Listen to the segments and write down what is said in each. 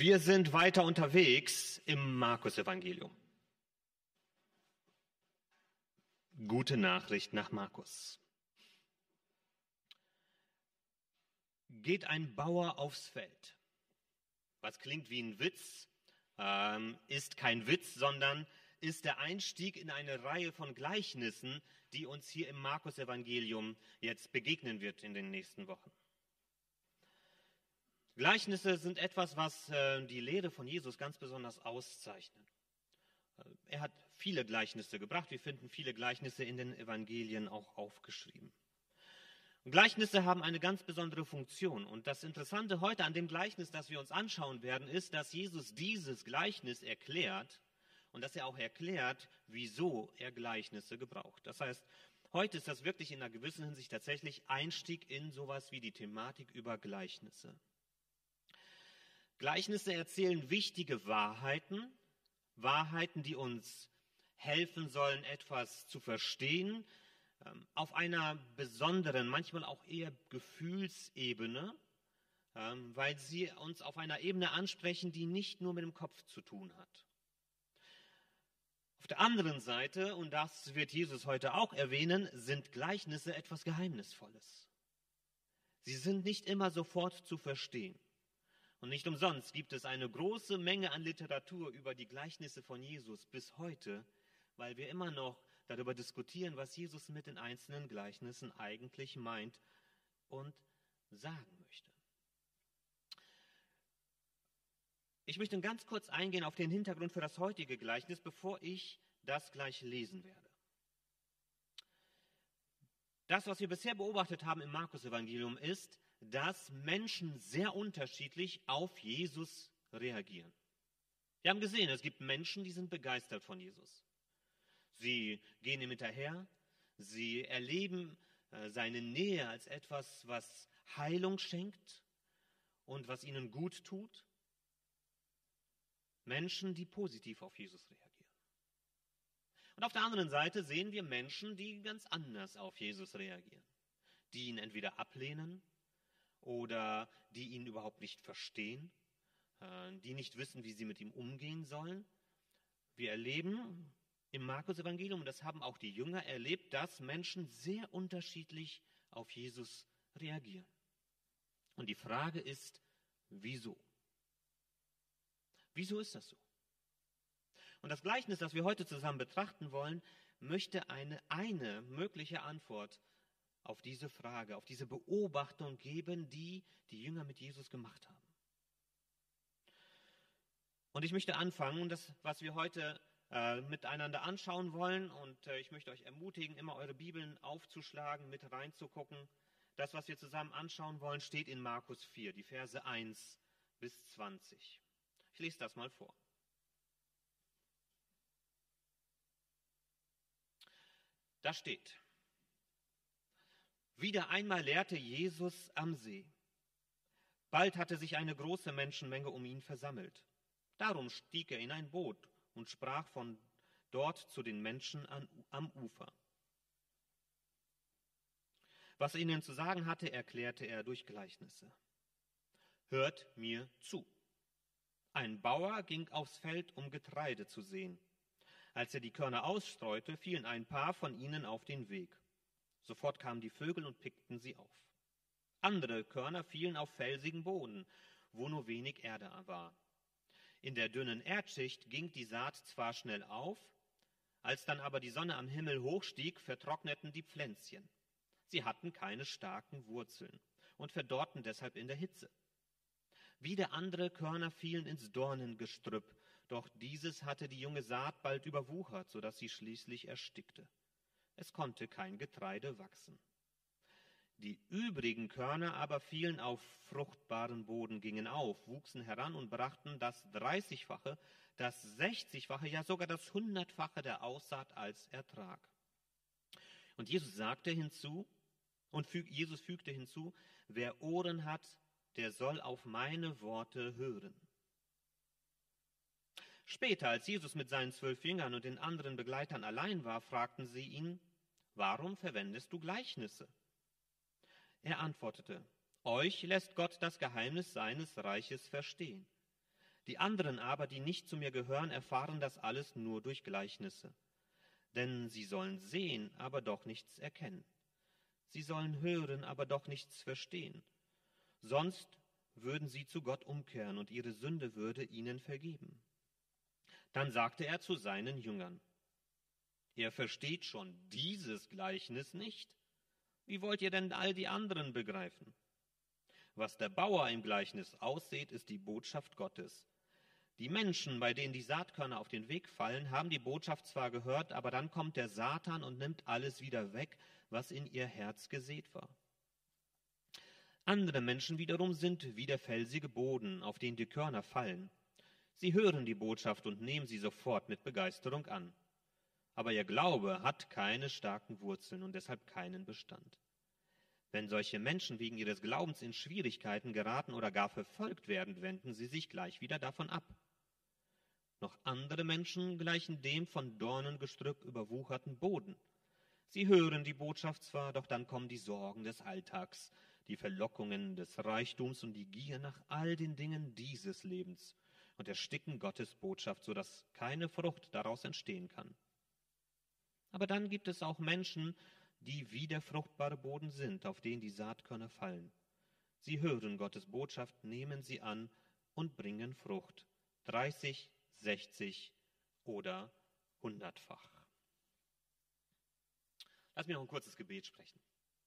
Wir sind weiter unterwegs im Markus-Evangelium. Gute Nachricht nach Markus. Geht ein Bauer aufs Feld. Was klingt wie ein Witz, ähm, ist kein Witz, sondern ist der Einstieg in eine Reihe von Gleichnissen, die uns hier im Markus-Evangelium jetzt begegnen wird in den nächsten Wochen. Gleichnisse sind etwas, was äh, die Lehre von Jesus ganz besonders auszeichnet. Äh, er hat viele Gleichnisse gebracht. Wir finden viele Gleichnisse in den Evangelien auch aufgeschrieben. Gleichnisse haben eine ganz besondere Funktion. Und das Interessante heute an dem Gleichnis, das wir uns anschauen werden, ist, dass Jesus dieses Gleichnis erklärt und dass er auch erklärt, wieso er Gleichnisse gebraucht. Das heißt, heute ist das wirklich in einer gewissen Hinsicht tatsächlich Einstieg in sowas wie die Thematik über Gleichnisse. Gleichnisse erzählen wichtige Wahrheiten, Wahrheiten, die uns helfen sollen, etwas zu verstehen, ähm, auf einer besonderen, manchmal auch eher Gefühlsebene, ähm, weil sie uns auf einer Ebene ansprechen, die nicht nur mit dem Kopf zu tun hat. Auf der anderen Seite, und das wird Jesus heute auch erwähnen, sind Gleichnisse etwas Geheimnisvolles. Sie sind nicht immer sofort zu verstehen. Und nicht umsonst gibt es eine große Menge an Literatur über die Gleichnisse von Jesus bis heute, weil wir immer noch darüber diskutieren, was Jesus mit den einzelnen Gleichnissen eigentlich meint und sagen möchte. Ich möchte ganz kurz eingehen auf den Hintergrund für das heutige Gleichnis, bevor ich das gleich lesen werde. Das, was wir bisher beobachtet haben im Markus-Evangelium, ist, dass Menschen sehr unterschiedlich auf Jesus reagieren. Wir haben gesehen, es gibt Menschen, die sind begeistert von Jesus. Sie gehen ihm hinterher, sie erleben äh, seine Nähe als etwas, was Heilung schenkt und was ihnen gut tut. Menschen, die positiv auf Jesus reagieren. Und auf der anderen Seite sehen wir Menschen, die ganz anders auf Jesus reagieren, die ihn entweder ablehnen oder die ihn überhaupt nicht verstehen, äh, die nicht wissen, wie sie mit ihm umgehen sollen. Wir erleben im Markus-Evangelium, und das haben auch die Jünger erlebt, dass Menschen sehr unterschiedlich auf Jesus reagieren. Und die Frage ist, wieso? Wieso ist das so? Und das Gleichnis, das wir heute zusammen betrachten wollen, möchte eine, eine mögliche Antwort auf diese Frage, auf diese Beobachtung geben, die die Jünger mit Jesus gemacht haben. Und ich möchte anfangen, das, was wir heute äh, miteinander anschauen wollen, und äh, ich möchte euch ermutigen, immer eure Bibeln aufzuschlagen, mit reinzugucken. Das, was wir zusammen anschauen wollen, steht in Markus 4, die Verse 1 bis 20. Ich lese das mal vor. Da steht, wieder einmal lehrte Jesus am See. Bald hatte sich eine große Menschenmenge um ihn versammelt. Darum stieg er in ein Boot und sprach von dort zu den Menschen an, am Ufer. Was er ihnen zu sagen hatte, erklärte er durch Gleichnisse. Hört mir zu. Ein Bauer ging aufs Feld, um Getreide zu sehen. Als er die Körner ausstreute, fielen ein paar von ihnen auf den Weg. Sofort kamen die Vögel und pickten sie auf. Andere Körner fielen auf felsigen Boden, wo nur wenig Erde war. In der dünnen Erdschicht ging die Saat zwar schnell auf, als dann aber die Sonne am Himmel hochstieg, vertrockneten die Pflänzchen. Sie hatten keine starken Wurzeln und verdorrten deshalb in der Hitze. Wieder andere Körner fielen ins Dornengestrüpp, doch dieses hatte die junge Saat bald überwuchert, so dass sie schließlich erstickte es konnte kein Getreide wachsen. Die übrigen Körner aber fielen auf fruchtbaren Boden, gingen auf, wuchsen heran und brachten das dreißigfache, das sechzigfache, ja sogar das hundertfache der Aussaat als Ertrag. Und Jesus sagte hinzu, und füg, Jesus fügte hinzu, wer Ohren hat, der soll auf meine Worte hören. Später, als Jesus mit seinen zwölf Jüngern und den anderen Begleitern allein war, fragten sie ihn, warum verwendest du Gleichnisse? Er antwortete, euch lässt Gott das Geheimnis seines Reiches verstehen. Die anderen aber, die nicht zu mir gehören, erfahren das alles nur durch Gleichnisse. Denn sie sollen sehen, aber doch nichts erkennen. Sie sollen hören, aber doch nichts verstehen. Sonst würden sie zu Gott umkehren und ihre Sünde würde ihnen vergeben. Dann sagte er zu seinen Jüngern, Ihr versteht schon dieses Gleichnis nicht. Wie wollt ihr denn all die anderen begreifen? Was der Bauer im Gleichnis aussieht, ist die Botschaft Gottes. Die Menschen, bei denen die Saatkörner auf den Weg fallen, haben die Botschaft zwar gehört, aber dann kommt der Satan und nimmt alles wieder weg, was in ihr Herz gesät war. Andere Menschen wiederum sind wie der felsige Boden, auf den die Körner fallen. Sie hören die Botschaft und nehmen sie sofort mit Begeisterung an. Aber ihr Glaube hat keine starken Wurzeln und deshalb keinen Bestand. Wenn solche Menschen wegen ihres Glaubens in Schwierigkeiten geraten oder gar verfolgt werden, wenden sie sich gleich wieder davon ab. Noch andere Menschen gleichen dem von Dornengestrüpp überwucherten Boden. Sie hören die Botschaft zwar, doch dann kommen die Sorgen des Alltags, die Verlockungen des Reichtums und die Gier nach all den Dingen dieses Lebens und ersticken Gottes Botschaft, so dass keine Frucht daraus entstehen kann. Aber dann gibt es auch Menschen, die wie der fruchtbare Boden sind, auf den die Saatkörner fallen. Sie hören Gottes Botschaft, nehmen sie an und bringen Frucht. 30, 60 oder hundertfach. Lass mich noch ein kurzes Gebet sprechen,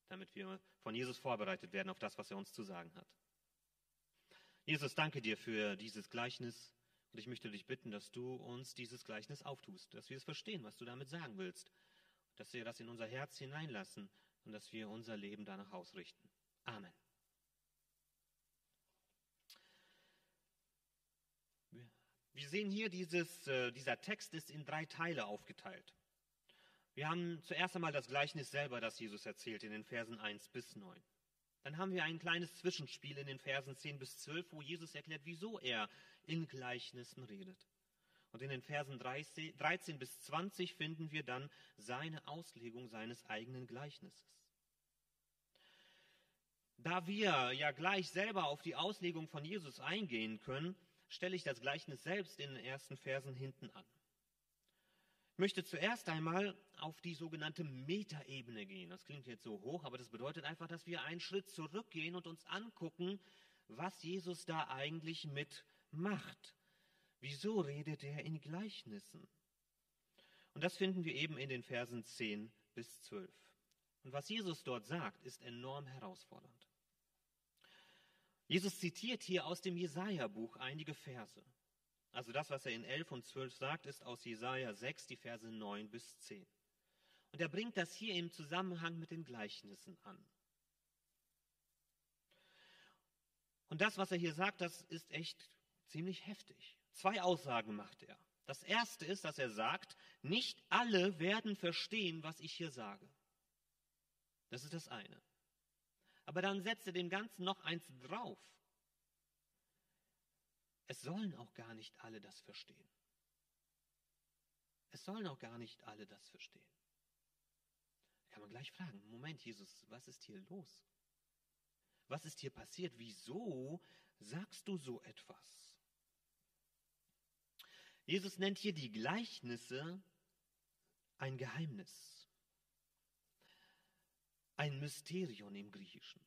damit wir von Jesus vorbereitet werden auf das, was er uns zu sagen hat. Jesus, danke dir für dieses Gleichnis und ich möchte dich bitten, dass du uns dieses Gleichnis auftust, dass wir es verstehen, was du damit sagen willst dass wir das in unser Herz hineinlassen und dass wir unser Leben danach ausrichten. Amen. Wir sehen hier, dieses, äh, dieser Text ist in drei Teile aufgeteilt. Wir haben zuerst einmal das Gleichnis selber, das Jesus erzählt in den Versen 1 bis 9. Dann haben wir ein kleines Zwischenspiel in den Versen 10 bis 12, wo Jesus erklärt, wieso er in Gleichnissen redet. Und in den Versen 13 bis 20 finden wir dann seine Auslegung seines eigenen Gleichnisses. Da wir ja gleich selber auf die Auslegung von Jesus eingehen können, stelle ich das Gleichnis selbst in den ersten Versen hinten an. Ich möchte zuerst einmal auf die sogenannte Metaebene gehen. Das klingt jetzt so hoch, aber das bedeutet einfach, dass wir einen Schritt zurückgehen und uns angucken, was Jesus da eigentlich mitmacht. Wieso redet er in Gleichnissen? Und das finden wir eben in den Versen 10 bis 12. Und was Jesus dort sagt, ist enorm herausfordernd. Jesus zitiert hier aus dem Jesaja-Buch einige Verse. Also das, was er in 11 und 12 sagt, ist aus Jesaja 6, die Verse 9 bis 10. Und er bringt das hier im Zusammenhang mit den Gleichnissen an. Und das, was er hier sagt, das ist echt ziemlich heftig. Zwei Aussagen macht er. Das erste ist, dass er sagt, nicht alle werden verstehen, was ich hier sage. Das ist das eine. Aber dann setzt er dem Ganzen noch eins drauf. Es sollen auch gar nicht alle das verstehen. Es sollen auch gar nicht alle das verstehen. Da kann man gleich fragen, Moment, Jesus, was ist hier los? Was ist hier passiert? Wieso sagst du so etwas? Jesus nennt hier die Gleichnisse ein Geheimnis, ein Mysterion im Griechischen.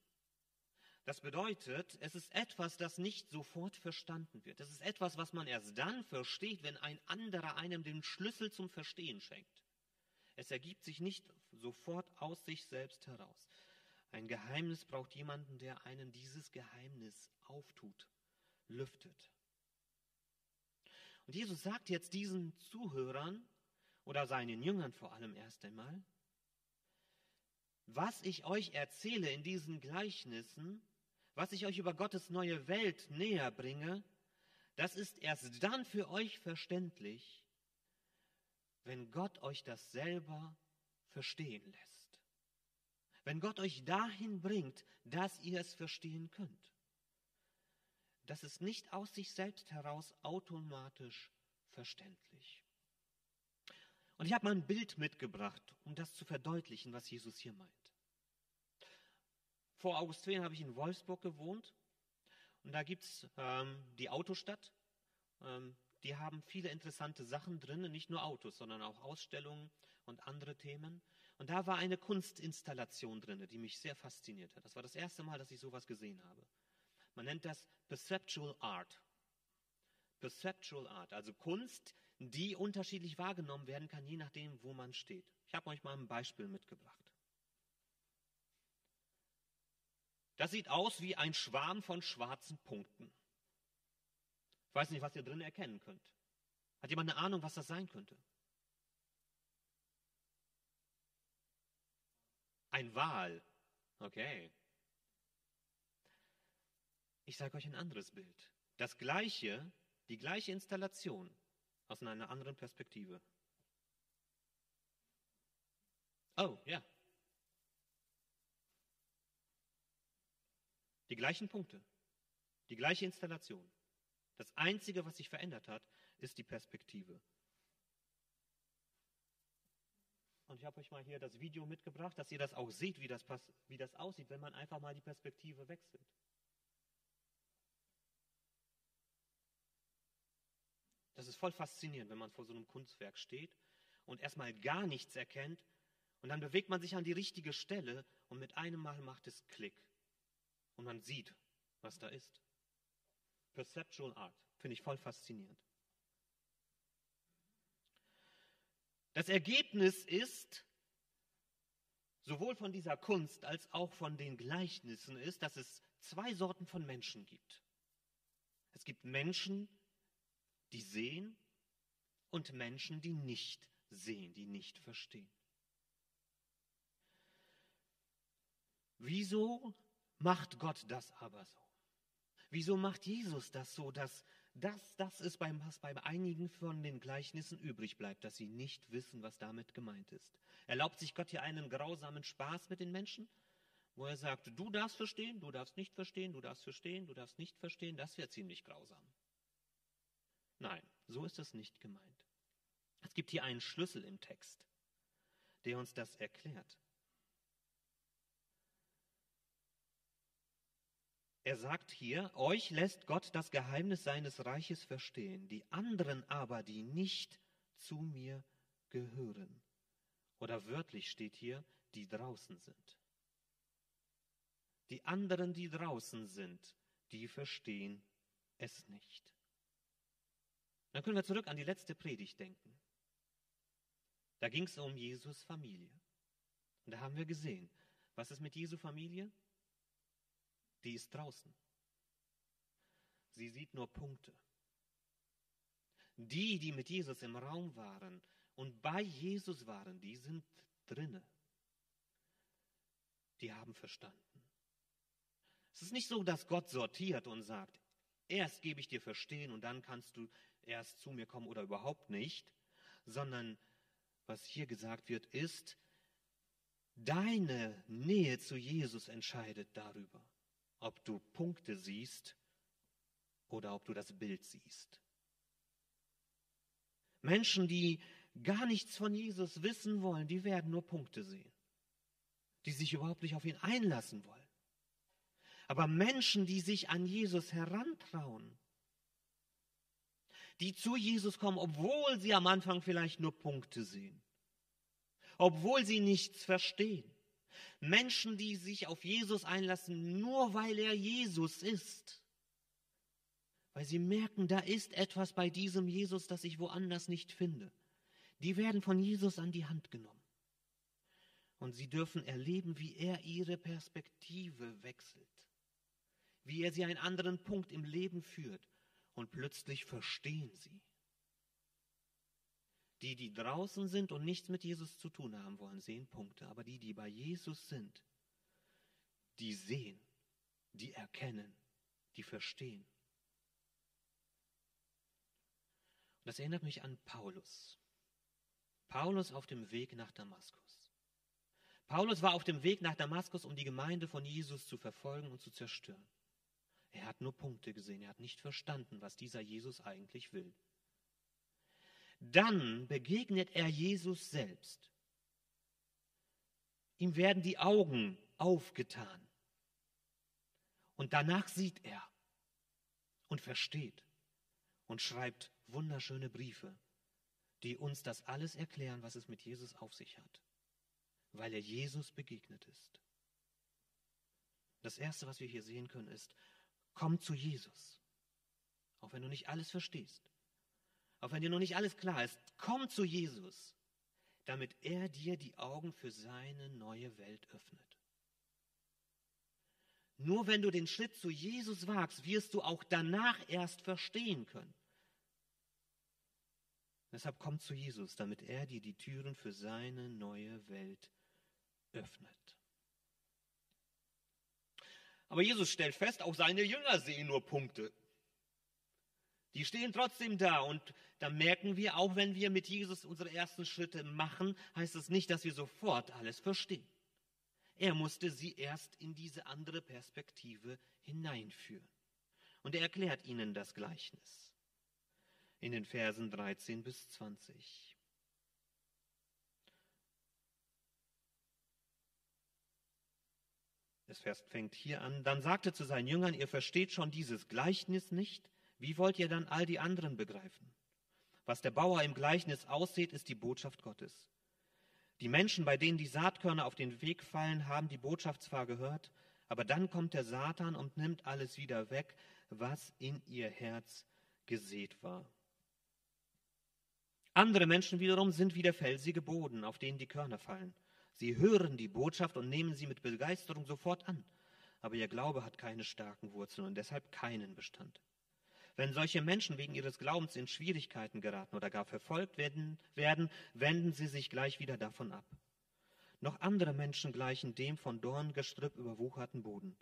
Das bedeutet, es ist etwas, das nicht sofort verstanden wird. Es ist etwas, was man erst dann versteht, wenn ein anderer einem den Schlüssel zum Verstehen schenkt. Es ergibt sich nicht sofort aus sich selbst heraus. Ein Geheimnis braucht jemanden, der einen dieses Geheimnis auftut, lüftet. Und Jesus sagt jetzt diesen Zuhörern oder seinen Jüngern vor allem erst einmal, was ich euch erzähle in diesen Gleichnissen, was ich euch über Gottes neue Welt näher bringe, das ist erst dann für euch verständlich, wenn Gott euch das selber verstehen lässt. Wenn Gott euch dahin bringt, dass ihr es verstehen könnt das ist nicht aus sich selbst heraus automatisch verständlich. Und ich habe mal ein Bild mitgebracht, um das zu verdeutlichen, was Jesus hier meint. Vor August 2 habe ich in Wolfsburg gewohnt und da gibt es ähm, die Autostadt Ähm, die haben viele interessante Sachen drin, nicht nur Autos, sondern auch Ausstellungen und andere Themen. Und da war eine Kunstinstallation drin, die mich sehr fasziniert hat. Das war das erste Mal, dass ich sowas gesehen habe. Man nennt das Perceptual Art. Perceptual Art, also Kunst, die unterschiedlich wahrgenommen werden kann, je nachdem, wo man steht. Ich habe euch mal ein Beispiel mitgebracht. Das sieht aus wie ein Schwarm von schwarzen Punkten. Ich weiß nicht, was ihr drin erkennen könnt. Hat jemand eine Ahnung, was das sein könnte? Ein Wal. Okay. Ich sage euch ein anderes Bild. Das gleiche, die gleiche Installation aus einer anderen Perspektive. Oh, ja. Die gleichen Punkte, die gleiche Installation. Das Einzige, was sich verändert hat, ist die Perspektive. Und ich habe euch mal hier das Video mitgebracht, dass ihr das auch seht, wie das, wie das aussieht, wenn man einfach mal die Perspektive wechselt. Ist voll faszinierend, wenn man vor so einem Kunstwerk steht und erstmal gar nichts erkennt und dann bewegt man sich an die richtige Stelle und mit einem Mal macht es Klick und man sieht, was da ist. Perceptual Art. Finde ich voll faszinierend. Das Ergebnis ist, sowohl von dieser Kunst als auch von den Gleichnissen, ist, dass es zwei Sorten von Menschen gibt. Es gibt Menschen, die sehen und Menschen, die nicht sehen, die nicht verstehen. Wieso macht Gott das aber so? Wieso macht Jesus das so, dass das das ist, was bei einigen von den Gleichnissen übrig bleibt, dass sie nicht wissen, was damit gemeint ist? Erlaubt sich Gott hier einen grausamen Spaß mit den Menschen, wo er sagt, du darfst verstehen, du darfst nicht verstehen, du darfst verstehen, du darfst nicht verstehen, das wäre ziemlich grausam. Nein, so ist es nicht gemeint. Es gibt hier einen Schlüssel im Text, der uns das erklärt. Er sagt hier, euch lässt Gott das Geheimnis seines Reiches verstehen, die anderen aber, die nicht zu mir gehören. Oder wörtlich steht hier, die draußen sind. Die anderen, die draußen sind, die verstehen es nicht. Dann können wir zurück an die letzte Predigt denken. Da ging es um Jesus Familie. Und da haben wir gesehen, was ist mit Jesu Familie? die ist draußen. Sie sieht nur Punkte. Die, die mit Jesus im Raum waren und bei Jesus waren, die sind drinne. Die haben verstanden. Es ist nicht so, dass Gott sortiert und sagt, erst gebe ich dir verstehen und dann kannst du erst zu mir kommen oder überhaupt nicht, sondern was hier gesagt wird, ist, deine Nähe zu Jesus entscheidet darüber ob du Punkte siehst oder ob du das Bild siehst. Menschen, die gar nichts von Jesus wissen wollen, die werden nur Punkte sehen, die sich überhaupt nicht auf ihn einlassen wollen. Aber Menschen, die sich an Jesus herantrauen, die zu Jesus kommen, obwohl sie am Anfang vielleicht nur Punkte sehen, obwohl sie nichts verstehen, Menschen, die sich auf Jesus einlassen, nur weil er Jesus ist. Weil sie merken, da ist etwas bei diesem Jesus, das ich woanders nicht finde. Die werden von Jesus an die Hand genommen. Und sie dürfen erleben, wie er ihre Perspektive wechselt. Wie er sie einen anderen Punkt im Leben führt. Und plötzlich verstehen sie. Die, die draußen sind und nichts mit Jesus zu tun haben wollen, sehen Punkte. Aber die, die bei Jesus sind, die sehen, die erkennen, die verstehen. Und das erinnert mich an Paulus. Paulus auf dem Weg nach Damaskus. Paulus war auf dem Weg nach Damaskus, um die Gemeinde von Jesus zu verfolgen und zu zerstören. Er hat nur Punkte gesehen, er hat nicht verstanden, was dieser Jesus eigentlich will. Dann begegnet er Jesus selbst. Ihm werden die Augen aufgetan. Und danach sieht er und versteht. und schreibt wunderschöne Briefe, die uns das alles erklären, was es mit Jesus auf sich hat, weil er Jesus begegnet ist. Das Erste, was wir hier sehen können, ist, komm zu Jesus. Auch wenn du nicht alles verstehst, auch wenn dir noch nicht alles klar ist, komm zu Jesus, damit er dir die Augen für seine neue Welt öffnet. Nur wenn du den Schritt zu Jesus wagst, wirst du auch danach erst verstehen können. Deshalb komm zu Jesus, damit er dir die Türen für seine neue Welt öffnet. Aber Jesus stellt fest, auch seine Jünger sehen nur Punkte. Die stehen trotzdem da und da merken wir, auch wenn wir mit Jesus unsere ersten Schritte machen, heißt es nicht, dass wir sofort alles verstehen. Er musste sie erst in diese andere Perspektive hineinführen. Und er erklärt ihnen das Gleichnis in den Versen 13 bis 20. Das Vers fängt hier an. Dann sagte zu seinen Jüngern, ihr versteht schon dieses Gleichnis nicht. Wie wollt ihr dann all die anderen begreifen? Was der Bauer im Gleichnis aussieht, ist die Botschaft Gottes. Die Menschen, bei denen die Saatkörner auf den Weg fallen, haben die Botschaft zwar gehört, aber dann kommt der Satan und nimmt alles wieder weg, was in ihr Herz gesät war. Andere Menschen wiederum sind wie der felsige Boden, auf den die Körner fallen. Sie hören die Botschaft und nehmen sie mit Begeisterung sofort an, aber ihr Glaube hat keine starken Wurzeln und deshalb keinen Bestand. Wenn solche Menschen wegen ihres Glaubens in Schwierigkeiten geraten oder gar verfolgt werden, werden, wenden sie sich gleich wieder davon ab. Noch andere Menschen gleichen dem von Dorngestrüpp überwucherten Boden.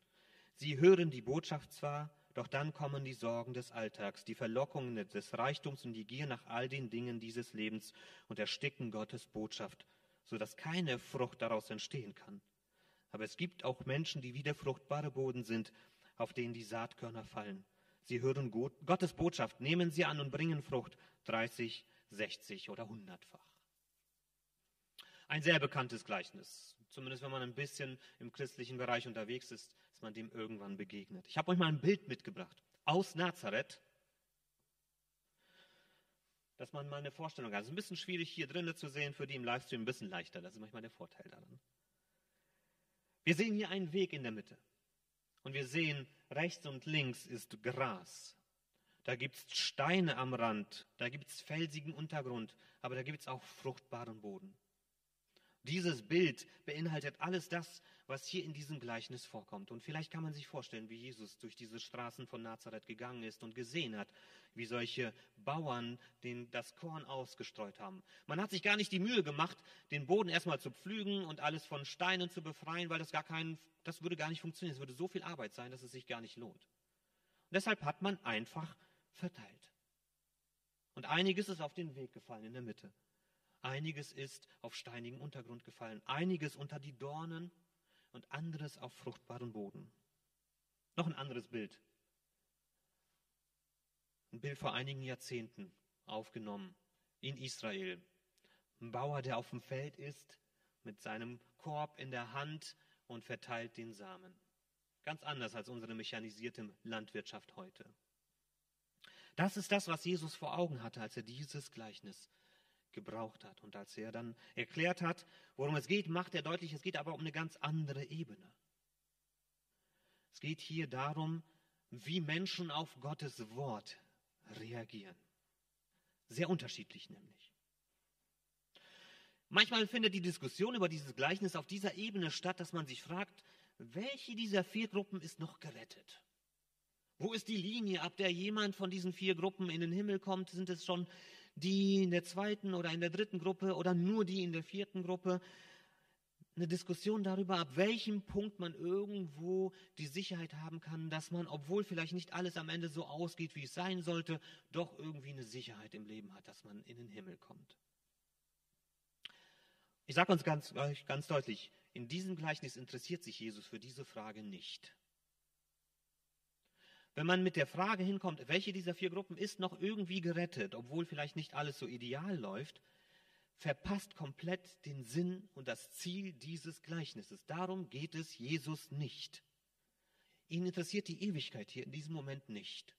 Sie hören die Botschaft zwar, doch dann kommen die Sorgen des Alltags, die Verlockungen des Reichtums und die Gier nach all den Dingen dieses Lebens und ersticken Gottes Botschaft, so dass keine Frucht daraus entstehen kann. Aber es gibt auch Menschen, die wie der fruchtbare Boden sind, auf den die Saatkörner fallen. Sie hören Gottes Botschaft, nehmen sie an und bringen Frucht 30, 60 oder 100-fach. Ein sehr bekanntes Gleichnis. Zumindest wenn man ein bisschen im christlichen Bereich unterwegs ist, ist man dem irgendwann begegnet. Ich habe euch mal ein Bild mitgebracht aus Nazareth, dass man mal eine Vorstellung hat. Es ist ein bisschen schwierig hier drinnen zu sehen, für die im Livestream ein bisschen leichter. Das ist manchmal der Vorteil daran. Wir sehen hier einen Weg in der Mitte. Und wir sehen, rechts und links ist Gras. Da gibt es Steine am Rand, da gibt es felsigen Untergrund, aber da gibt es auch fruchtbaren Boden. Dieses Bild beinhaltet alles das, was hier in diesem Gleichnis vorkommt. Und vielleicht kann man sich vorstellen, wie Jesus durch diese Straßen von Nazareth gegangen ist und gesehen hat, wie solche Bauern den, das Korn ausgestreut haben. Man hat sich gar nicht die Mühe gemacht, den Boden erstmal zu pflügen und alles von Steinen zu befreien, weil das gar keinen, das würde gar nicht funktionieren. Es würde so viel Arbeit sein, dass es sich gar nicht lohnt. Und deshalb hat man einfach verteilt. Und einiges ist auf den Weg gefallen in der Mitte. Einiges ist auf steinigen Untergrund gefallen, einiges unter die Dornen und anderes auf fruchtbaren Boden. Noch ein anderes Bild. Ein Bild vor einigen Jahrzehnten aufgenommen in Israel. Ein Bauer, der auf dem Feld ist, mit seinem Korb in der Hand und verteilt den Samen. Ganz anders als unsere mechanisierte Landwirtschaft heute. Das ist das, was Jesus vor Augen hatte, als er dieses Gleichnis gebraucht hat. Und als er dann erklärt hat, worum es geht, macht er deutlich, es geht aber um eine ganz andere Ebene. Es geht hier darum, wie Menschen auf Gottes Wort reagieren. Sehr unterschiedlich nämlich. Manchmal findet die Diskussion über dieses Gleichnis auf dieser Ebene statt, dass man sich fragt, welche dieser vier Gruppen ist noch gerettet? Wo ist die Linie, ab der jemand von diesen vier Gruppen in den Himmel kommt? Sind es schon die in der zweiten oder in der dritten Gruppe oder nur die in der vierten Gruppe. Eine Diskussion darüber, ab welchem Punkt man irgendwo die Sicherheit haben kann, dass man, obwohl vielleicht nicht alles am Ende so ausgeht, wie es sein sollte, doch irgendwie eine Sicherheit im Leben hat, dass man in den Himmel kommt. Ich sage uns ganz, ganz deutlich, in diesem Gleichnis interessiert sich Jesus für diese Frage nicht. Wenn man mit der Frage hinkommt, welche dieser vier Gruppen ist noch irgendwie gerettet, obwohl vielleicht nicht alles so ideal läuft, verpasst komplett den Sinn und das Ziel dieses Gleichnisses. Darum geht es Jesus nicht. Ihn interessiert die Ewigkeit hier in diesem Moment nicht.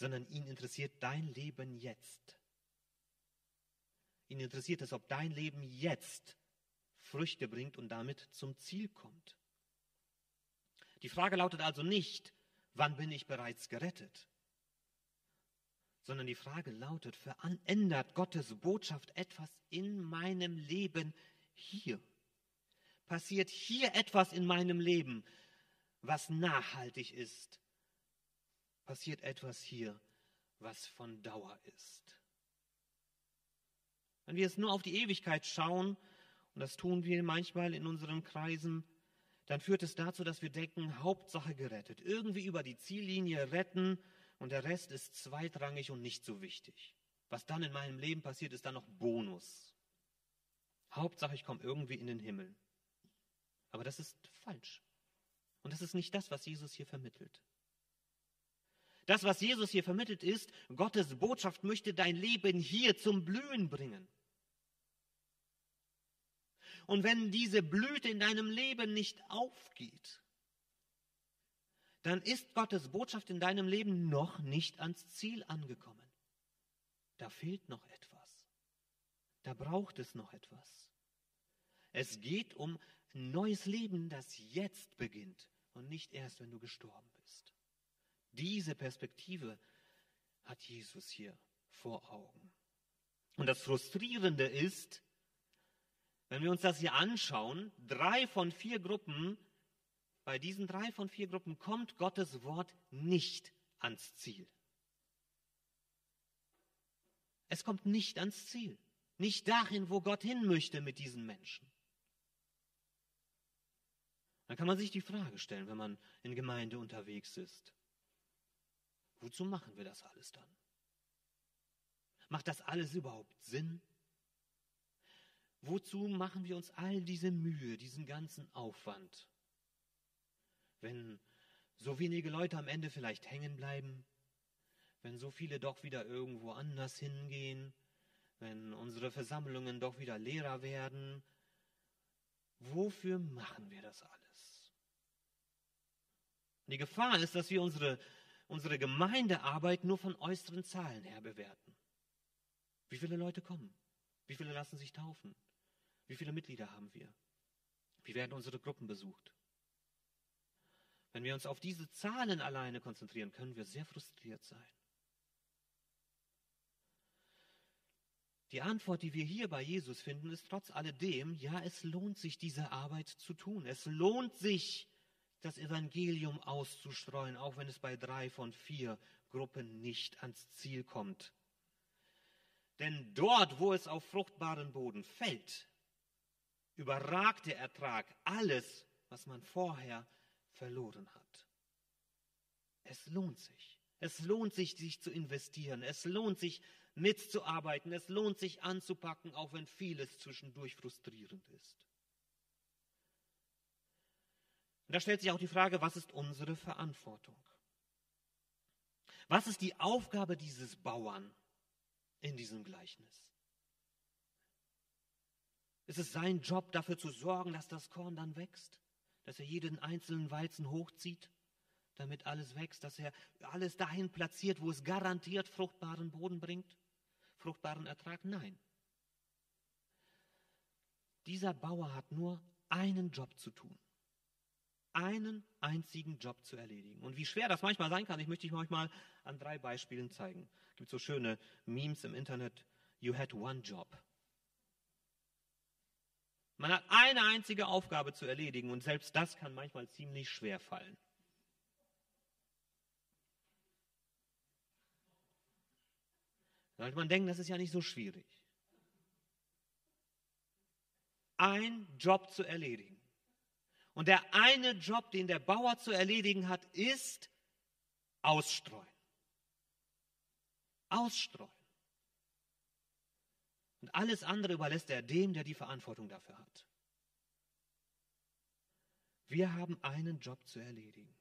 sondern ihn interessiert dein Leben jetzt. Ihn interessiert es, ob dein Leben jetzt Früchte bringt und damit zum Ziel kommt. Die Frage lautet also nicht, wann bin ich bereits gerettet, sondern die Frage lautet, verändert Gottes Botschaft etwas in meinem Leben hier? Passiert hier etwas in meinem Leben, was nachhaltig ist? Passiert etwas hier, was von Dauer ist? Wenn wir jetzt nur auf die Ewigkeit schauen, und das tun wir manchmal in unseren Kreisen, dann führt es dazu, dass wir denken, Hauptsache gerettet. Irgendwie über die Ziellinie retten und der Rest ist zweitrangig und nicht so wichtig. Was dann in meinem Leben passiert, ist dann noch Bonus. Hauptsache, ich komme irgendwie in den Himmel. Aber das ist falsch. Und das ist nicht das, was Jesus hier vermittelt. Das, was Jesus hier vermittelt, ist, Gottes Botschaft möchte dein Leben hier zum Blühen bringen. Und wenn diese Blüte in deinem Leben nicht aufgeht, dann ist Gottes Botschaft in deinem Leben noch nicht ans Ziel angekommen. Da fehlt noch etwas. Da braucht es noch etwas. Es geht um ein neues Leben, das jetzt beginnt und nicht erst, wenn du gestorben bist. Diese Perspektive hat Jesus hier vor Augen. Und das Frustrierende ist, wenn wir uns das hier anschauen, drei von vier Gruppen, bei diesen drei von vier Gruppen kommt Gottes Wort nicht ans Ziel. Es kommt nicht ans Ziel, nicht dahin, wo Gott hin möchte mit diesen Menschen. Dann kann man sich die Frage stellen, wenn man in Gemeinde unterwegs ist, wozu machen wir das alles dann? Macht das alles überhaupt Sinn? Wozu machen wir uns all diese Mühe, diesen ganzen Aufwand? Wenn so wenige Leute am Ende vielleicht hängen bleiben, wenn so viele doch wieder irgendwo anders hingehen, wenn unsere Versammlungen doch wieder leerer werden, wofür machen wir das alles? die Gefahr ist, dass wir unsere, unsere Gemeindearbeit nur von äußeren Zahlen her bewerten. Wie viele Leute kommen? Wie viele lassen sich taufen? Wie viele Mitglieder haben wir? Wie werden unsere Gruppen besucht? Wenn wir uns auf diese Zahlen alleine konzentrieren, können wir sehr frustriert sein. Die Antwort, die wir hier bei Jesus finden, ist trotz alledem, ja, es lohnt sich, diese Arbeit zu tun. Es lohnt sich, das Evangelium auszustreuen, auch wenn es bei drei von vier Gruppen nicht ans Ziel kommt. Denn dort, wo es auf fruchtbaren Boden fällt, überragt der Ertrag alles, was man vorher verloren hat. Es lohnt sich. Es lohnt sich, sich zu investieren. Es lohnt sich, mitzuarbeiten. Es lohnt sich anzupacken, auch wenn vieles zwischendurch frustrierend ist. Und da stellt sich auch die Frage, was ist unsere Verantwortung? Was ist die Aufgabe dieses Bauern in diesem Gleichnis? Ist es sein Job, dafür zu sorgen, dass das Korn dann wächst? Dass er jeden einzelnen Weizen hochzieht, damit alles wächst? Dass er alles dahin platziert, wo es garantiert fruchtbaren Boden bringt? Fruchtbaren Ertrag? Nein. Dieser Bauer hat nur einen Job zu tun. Einen einzigen Job zu erledigen. Und wie schwer das manchmal sein kann, ich möchte euch mal an drei Beispielen zeigen. Es gibt so schöne Memes im Internet. You had one job. Man hat eine einzige Aufgabe zu erledigen und selbst das kann manchmal ziemlich schwer fallen. Sollte man denken, das ist ja nicht so schwierig. Ein Job zu erledigen. Und der eine Job, den der Bauer zu erledigen hat, ist ausstreuen. Ausstreuen. Und alles andere überlässt er dem, der die Verantwortung dafür hat. Wir haben einen Job zu erledigen.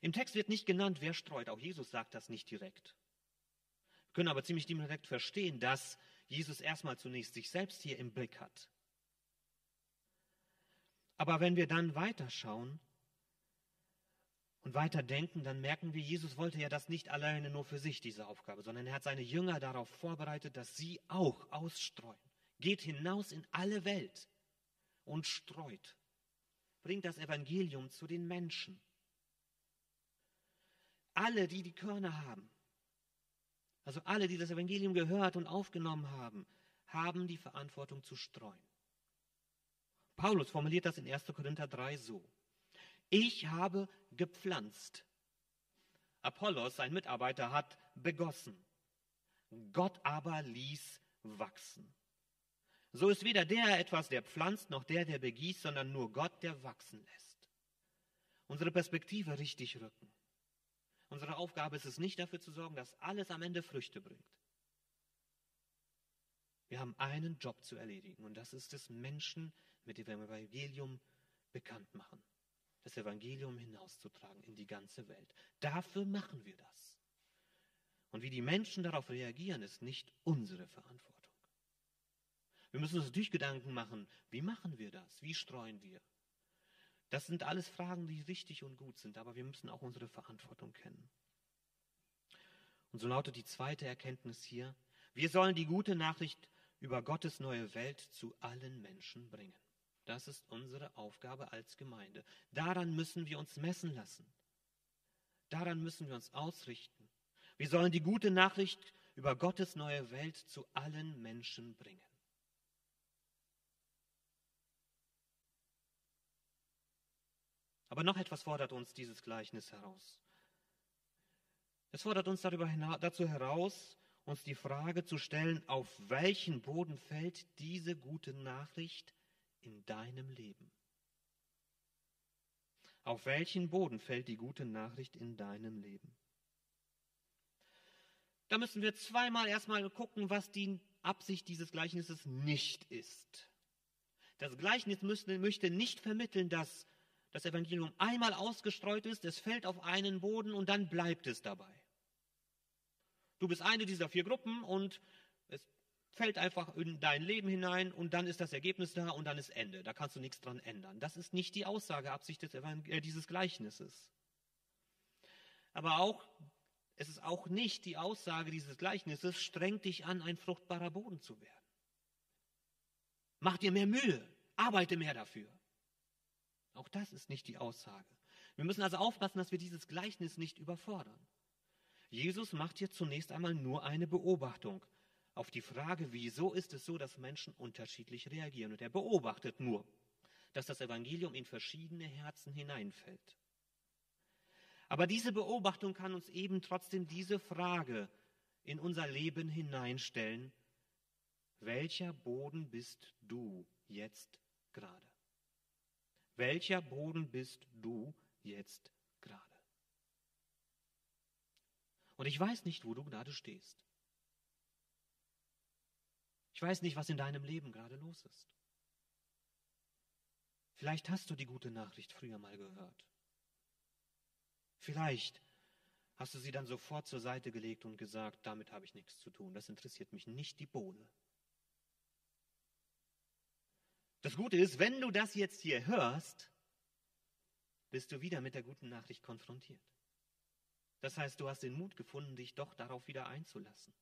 Im Text wird nicht genannt, wer streut. Auch Jesus sagt das nicht direkt. Wir können aber ziemlich direkt verstehen, dass Jesus erstmal zunächst sich selbst hier im Blick hat. Aber wenn wir dann weiterschauen, und weiter denken, dann merken wir, Jesus wollte ja das nicht alleine nur für sich, diese Aufgabe, sondern er hat seine Jünger darauf vorbereitet, dass sie auch ausstreuen. Geht hinaus in alle Welt und streut. Bringt das Evangelium zu den Menschen. Alle, die die Körner haben, also alle, die das Evangelium gehört und aufgenommen haben, haben die Verantwortung zu streuen. Paulus formuliert das in 1. Korinther 3 so. Ich habe gepflanzt. Apollos, sein Mitarbeiter, hat begossen. Gott aber ließ wachsen. So ist weder der etwas, der pflanzt, noch der, der begießt, sondern nur Gott, der wachsen lässt. Unsere Perspektive richtig rücken. Unsere Aufgabe ist es nicht dafür zu sorgen, dass alles am Ende Früchte bringt. Wir haben einen Job zu erledigen und das ist es, Menschen mit dem Evangelium bekannt machen. Das Evangelium hinauszutragen in die ganze Welt. Dafür machen wir das. Und wie die Menschen darauf reagieren, ist nicht unsere Verantwortung. Wir müssen uns natürlich Gedanken machen, wie machen wir das? Wie streuen wir? Das sind alles Fragen, die richtig und gut sind, aber wir müssen auch unsere Verantwortung kennen. Und so lautet die zweite Erkenntnis hier, wir sollen die gute Nachricht über Gottes neue Welt zu allen Menschen bringen. Das ist unsere Aufgabe als Gemeinde. Daran müssen wir uns messen lassen. Daran müssen wir uns ausrichten. Wir sollen die gute Nachricht über Gottes neue Welt zu allen Menschen bringen. Aber noch etwas fordert uns dieses Gleichnis heraus. Es fordert uns darüber dazu heraus, uns die Frage zu stellen, auf welchen Boden fällt diese gute Nachricht in deinem Leben? Auf welchen Boden fällt die gute Nachricht in deinem Leben? Da müssen wir zweimal erstmal gucken, was die Absicht dieses Gleichnisses nicht ist. Das Gleichnis möchte nicht vermitteln, dass das Evangelium einmal ausgestreut ist, es fällt auf einen Boden und dann bleibt es dabei. Du bist eine dieser vier Gruppen und es fällt einfach in dein Leben hinein und dann ist das Ergebnis da und dann ist Ende. Da kannst du nichts dran ändern. Das ist nicht die Aussageabsicht des äh, dieses Gleichnisses. Aber auch, es ist auch nicht die Aussage dieses Gleichnisses, streng dich an, ein fruchtbarer Boden zu werden. Mach dir mehr Mühe, arbeite mehr dafür. Auch das ist nicht die Aussage. Wir müssen also aufpassen, dass wir dieses Gleichnis nicht überfordern. Jesus macht hier zunächst einmal nur eine Beobachtung auf die Frage, wieso ist es so, dass Menschen unterschiedlich reagieren. Und er beobachtet nur, dass das Evangelium in verschiedene Herzen hineinfällt. Aber diese Beobachtung kann uns eben trotzdem diese Frage in unser Leben hineinstellen. Welcher Boden bist du jetzt gerade? Welcher Boden bist du jetzt gerade? Und ich weiß nicht, wo du gerade stehst. Ich weiß nicht, was in deinem Leben gerade los ist. Vielleicht hast du die gute Nachricht früher mal gehört. Vielleicht hast du sie dann sofort zur Seite gelegt und gesagt, damit habe ich nichts zu tun. Das interessiert mich nicht die Bohne. Das Gute ist, wenn du das jetzt hier hörst, bist du wieder mit der guten Nachricht konfrontiert. Das heißt, du hast den Mut gefunden, dich doch darauf wieder einzulassen.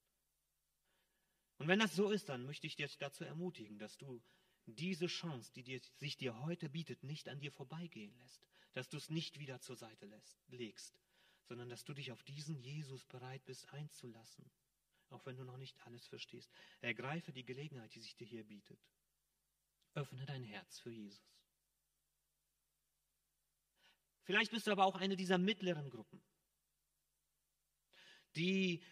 Und wenn das so ist, dann möchte ich dich dazu ermutigen, dass du diese Chance, die dir, sich dir heute bietet, nicht an dir vorbeigehen lässt, dass du es nicht wieder zur Seite lässt, legst, sondern dass du dich auf diesen Jesus bereit bist einzulassen, auch wenn du noch nicht alles verstehst. Ergreife die Gelegenheit, die sich dir hier bietet. Öffne dein Herz für Jesus. Vielleicht bist du aber auch eine dieser mittleren Gruppen, die,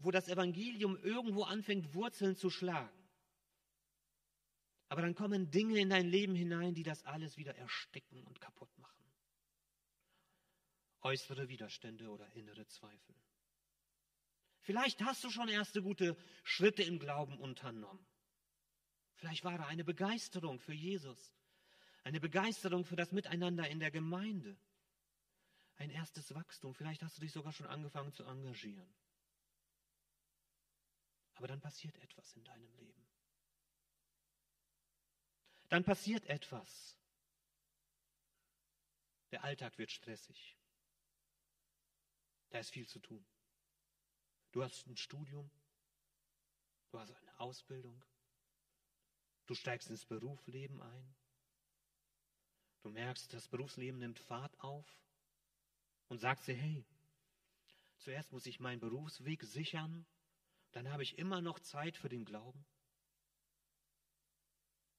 wo das Evangelium irgendwo anfängt, Wurzeln zu schlagen. Aber dann kommen Dinge in dein Leben hinein, die das alles wieder ersticken und kaputt machen. Äußere Widerstände oder innere Zweifel. Vielleicht hast du schon erste gute Schritte im Glauben unternommen. Vielleicht war da eine Begeisterung für Jesus, eine Begeisterung für das Miteinander in der Gemeinde, ein erstes Wachstum. Vielleicht hast du dich sogar schon angefangen zu engagieren. Aber dann passiert etwas in deinem Leben. Dann passiert etwas. Der Alltag wird stressig. Da ist viel zu tun. Du hast ein Studium, du hast eine Ausbildung, du steigst ins Berufsleben ein, du merkst, das Berufsleben nimmt Fahrt auf und sagst dir, hey, zuerst muss ich meinen Berufsweg sichern, dann habe ich immer noch Zeit für den Glauben.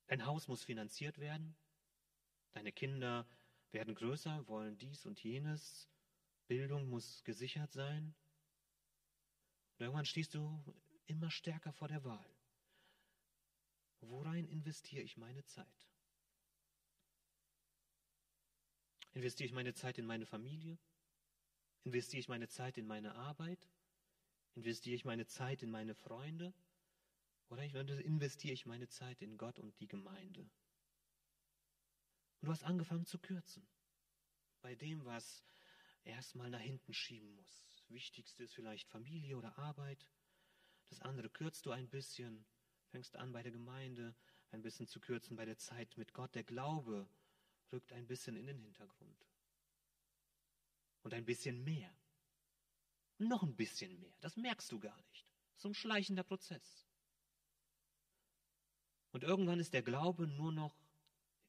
Dein Haus muss finanziert werden, deine Kinder werden größer, wollen dies und jenes, Bildung muss gesichert sein. Und irgendwann stehst du immer stärker vor der Wahl. Worein investiere ich meine Zeit? Investiere ich meine Zeit in meine Familie? Investiere ich meine Zeit in meine Arbeit? Investiere ich meine Zeit in meine Freunde? Oder investiere ich meine Zeit in Gott und die Gemeinde? Und du hast angefangen zu kürzen. Bei dem, was erstmal nach hinten schieben muss. Wichtigste ist vielleicht Familie oder Arbeit. Das andere kürzt du ein bisschen, fängst an bei der Gemeinde ein bisschen zu kürzen, bei der Zeit mit Gott. Der Glaube rückt ein bisschen in den Hintergrund. Und ein bisschen mehr. Noch ein bisschen mehr. Das merkst du gar nicht. So ein schleichender Prozess. Und irgendwann ist der Glaube nur noch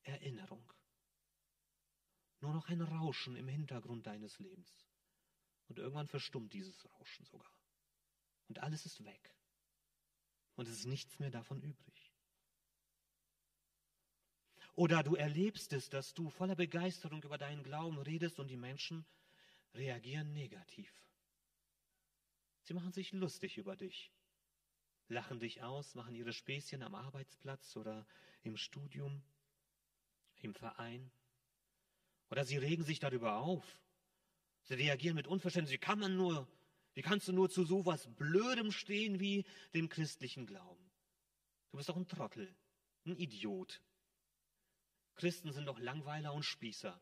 Erinnerung. Nur noch ein Rauschen im Hintergrund deines Lebens. Und irgendwann verstummt dieses Rauschen sogar. Und alles ist weg. Und es ist nichts mehr davon übrig. Oder du erlebst es, dass du voller Begeisterung über deinen Glauben redest und die Menschen reagieren negativ. Sie machen sich lustig über dich, lachen dich aus, machen ihre Späßchen am Arbeitsplatz oder im Studium, im Verein. Oder sie regen sich darüber auf. Sie reagieren mit Unverständnis. Wie kann man nur, wie kannst du nur zu so was Blödem stehen wie dem christlichen Glauben? Du bist doch ein Trottel, ein Idiot. Christen sind doch Langweiler und Spießer.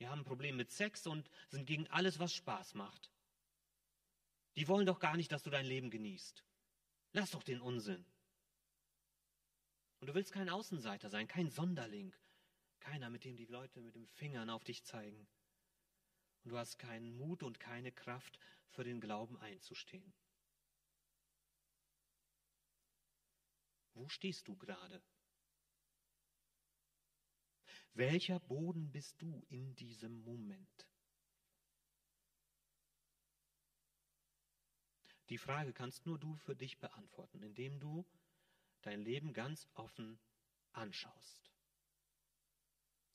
Die haben ein Problem mit Sex und sind gegen alles, was Spaß macht. Die wollen doch gar nicht, dass du dein Leben genießt. Lass doch den Unsinn. Und du willst kein Außenseiter sein, kein Sonderling, keiner, mit dem die Leute mit den Fingern auf dich zeigen. Und du hast keinen Mut und keine Kraft, für den Glauben einzustehen. Wo stehst du gerade? Welcher Boden bist du in diesem Moment? Die Frage kannst nur du für dich beantworten, indem du dein Leben ganz offen anschaust.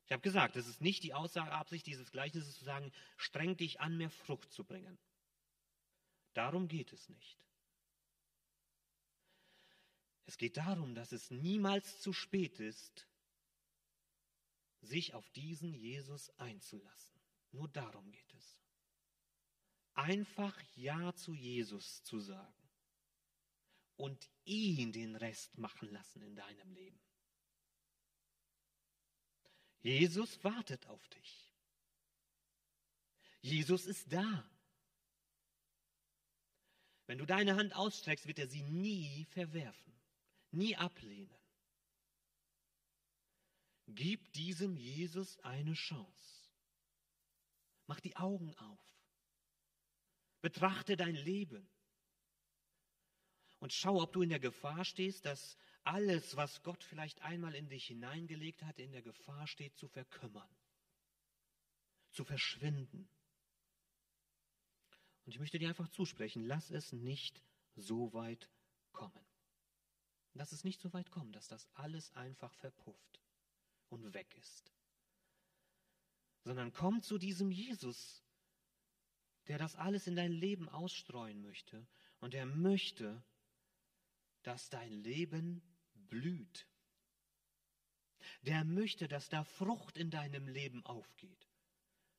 Ich habe gesagt, es ist nicht die Aussageabsicht dieses Gleichnisses zu sagen, streng dich an, mehr Frucht zu bringen. Darum geht es nicht. Es geht darum, dass es niemals zu spät ist, sich auf diesen Jesus einzulassen. Nur darum geht es. Einfach Ja zu Jesus zu sagen und ihn den Rest machen lassen in deinem Leben. Jesus wartet auf dich. Jesus ist da. Wenn du deine Hand ausstreckst, wird er sie nie verwerfen, nie ablehnen. Gib diesem Jesus eine Chance. Mach die Augen auf. Betrachte dein Leben. Und schau, ob du in der Gefahr stehst, dass alles, was Gott vielleicht einmal in dich hineingelegt hat, in der Gefahr steht zu verkümmern, zu verschwinden. Und ich möchte dir einfach zusprechen, lass es nicht so weit kommen. Lass es nicht so weit kommen, dass das alles einfach verpufft und weg ist. Sondern komm zu diesem Jesus, der das alles in dein Leben ausstreuen möchte und der möchte, dass dein Leben blüht. Der möchte, dass da Frucht in deinem Leben aufgeht.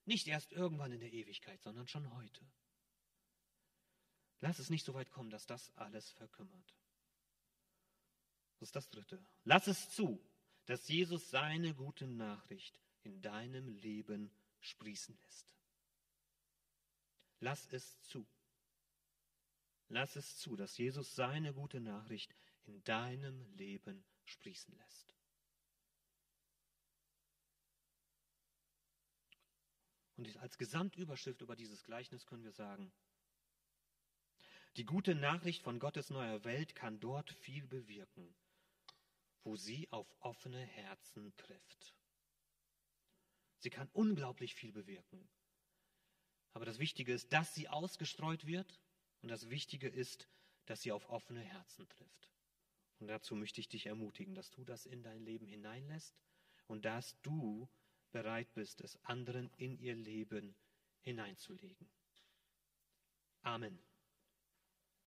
Nicht erst irgendwann in der Ewigkeit, sondern schon heute. Lass es nicht so weit kommen, dass das alles verkümmert. Das ist das Dritte. Lass es zu, dass Jesus seine gute Nachricht in deinem Leben sprießen lässt. Lass es zu. Lass es zu, dass Jesus seine gute Nachricht in deinem Leben sprießen lässt. Und als Gesamtüberschrift über dieses Gleichnis können wir sagen, die gute Nachricht von Gottes neuer Welt kann dort viel bewirken, wo sie auf offene Herzen trifft. Sie kann unglaublich viel bewirken. Aber das Wichtige ist, dass sie ausgestreut wird und das Wichtige ist, dass sie auf offene Herzen trifft. Und dazu möchte ich dich ermutigen, dass du das in dein Leben hineinlässt und dass du bereit bist, es anderen in ihr Leben hineinzulegen. Amen.